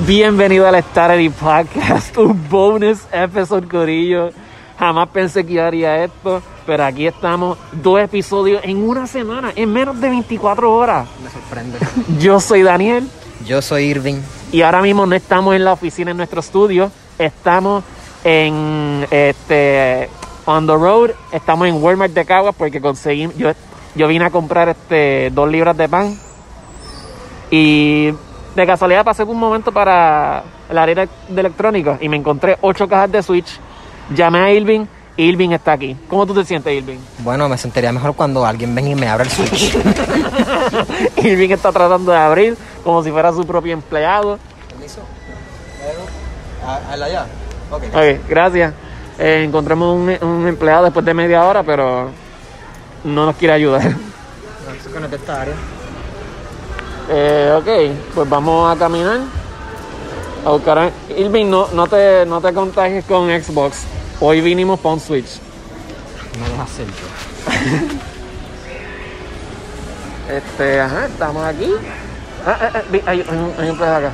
Bienvenido al Starry Podcast, un bonus episode, Corillo. Jamás pensé que yo haría esto, pero aquí estamos, dos episodios en una semana, en menos de 24 horas. Me sorprende. Yo soy Daniel Yo soy Irving. y ahora mismo no estamos en la oficina en nuestro estudio, estamos en este on the road, estamos en Walmart de Caguas porque conseguí, yo, yo vine a comprar este dos libras de pan y de casualidad pasé por un momento para la área de electrónica y me encontré ocho cajas de Switch, llamé a Irving y Irving está aquí. ¿Cómo tú te sientes, Irving? Bueno, me sentiría mejor cuando alguien venga y me abra el switch. Irving está tratando de abrir como si fuera su propio empleado. ¿Permiso? allá? Ok. Ok, gracias. Eh, encontramos un, un empleado después de media hora, pero no nos quiere ayudar. No, es de esta área. Eh, ok, pues vamos a caminar. A buscar a... Irving, no, no, te, no te contagies con Xbox. Hoy vinimos para un Switch. No deja hacer yo. Este, ajá, estamos aquí. Ah, ah, ah, hay, hay un, hay un acá.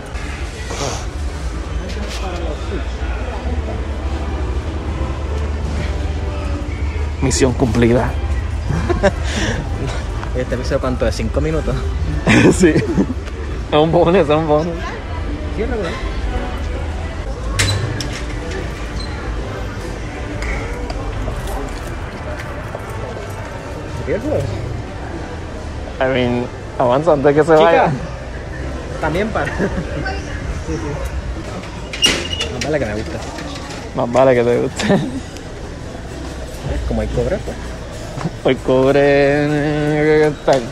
Misión cumplida. Este episodio, ¿cuánto es? ¿Cinco minutos? sí. Es un bonus, es un bonus. Es regular. I mean, avanza antes que se Chica. vaya. También para. sí, sí. No vale que me gusta. Más vale que te guste. Como hay cobre, pues. Hoy cobre tal.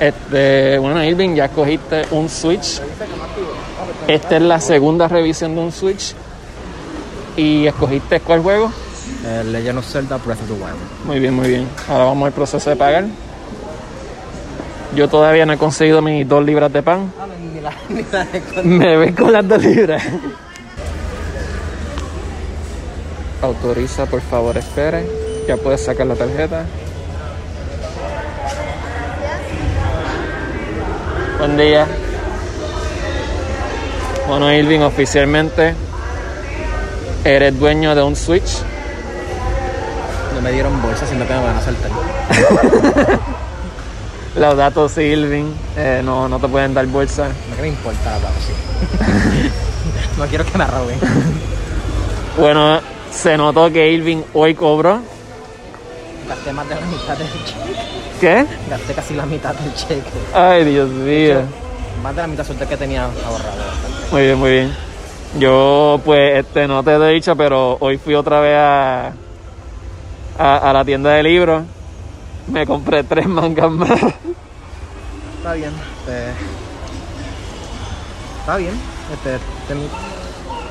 Este, bueno, Irving, ya escogiste un Switch. Esta es la segunda revisión de un Switch. ¿Y escogiste cuál juego? Eh, Legend of Zelda Breath of the Wild. Muy bien, muy bien. Ahora vamos al proceso de pagar. Yo todavía no he conseguido mis dos libras de pan. Ah, Me ven con las dos libras. Autoriza, por favor, espere. Ya puedes sacar la tarjeta. Buen día. Bueno, Irving, oficialmente eres dueño de un Switch. No me dieron bolsa, sino que me van a saltar. Los datos, sí, Irving. Eh, no, no te pueden dar bolsa. No que me importa la sí. no quiero que me roben. Bueno, se notó que Irving hoy cobró. Gasté más de la mitad del cheque. ¿Qué? Gasté casi la mitad del cheque. Ay, Dios mío. Más de la mitad suerte que tenía ahorrado. Muy bien, muy bien. Yo, pues, este, no te he dicho, pero hoy fui otra vez a, a, a la tienda de libros. Me compré tres mangas más. Está bien. Este... Está bien. Este,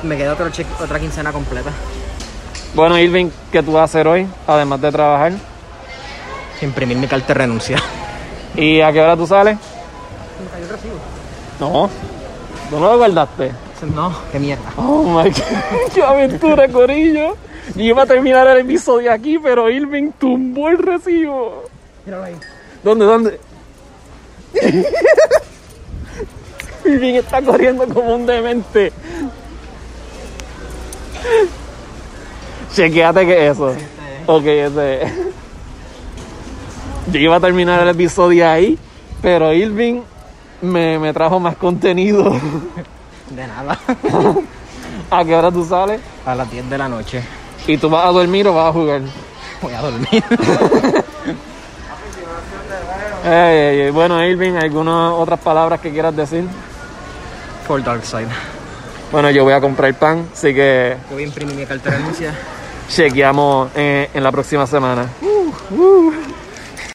Me queda otro cheque, otra quincena completa. Bueno, Irving, ¿qué tú vas a hacer hoy? Además de trabajar. Imprimir mi carta de renuncia. ¿Y a qué hora tú sales? Me cayó el recibo. No. ¿Tú no lo guardaste? No, qué mierda. Oh my god. ¡Qué aventura, Corillo! Yo iba a terminar el episodio aquí, pero Irving tumbó el recibo. Míralo ahí. ¿Dónde, dónde? Irving está corriendo como un demente. Chequeate que eso. Ok, ese es. Yo iba a terminar el episodio ahí, pero Irving me, me trajo más contenido. De nada. ¿A qué hora tú sales? A las 10 de la noche. ¿Y tú vas a dormir o vas a jugar? Voy a dormir. Bueno, Irving, ¿algunas otras palabras que quieras decir? For Darkside. Bueno, yo voy a comprar pan, así que Yo voy a imprimir mi carta de. Chequeamos eh, en la próxima semana. Uh, uh.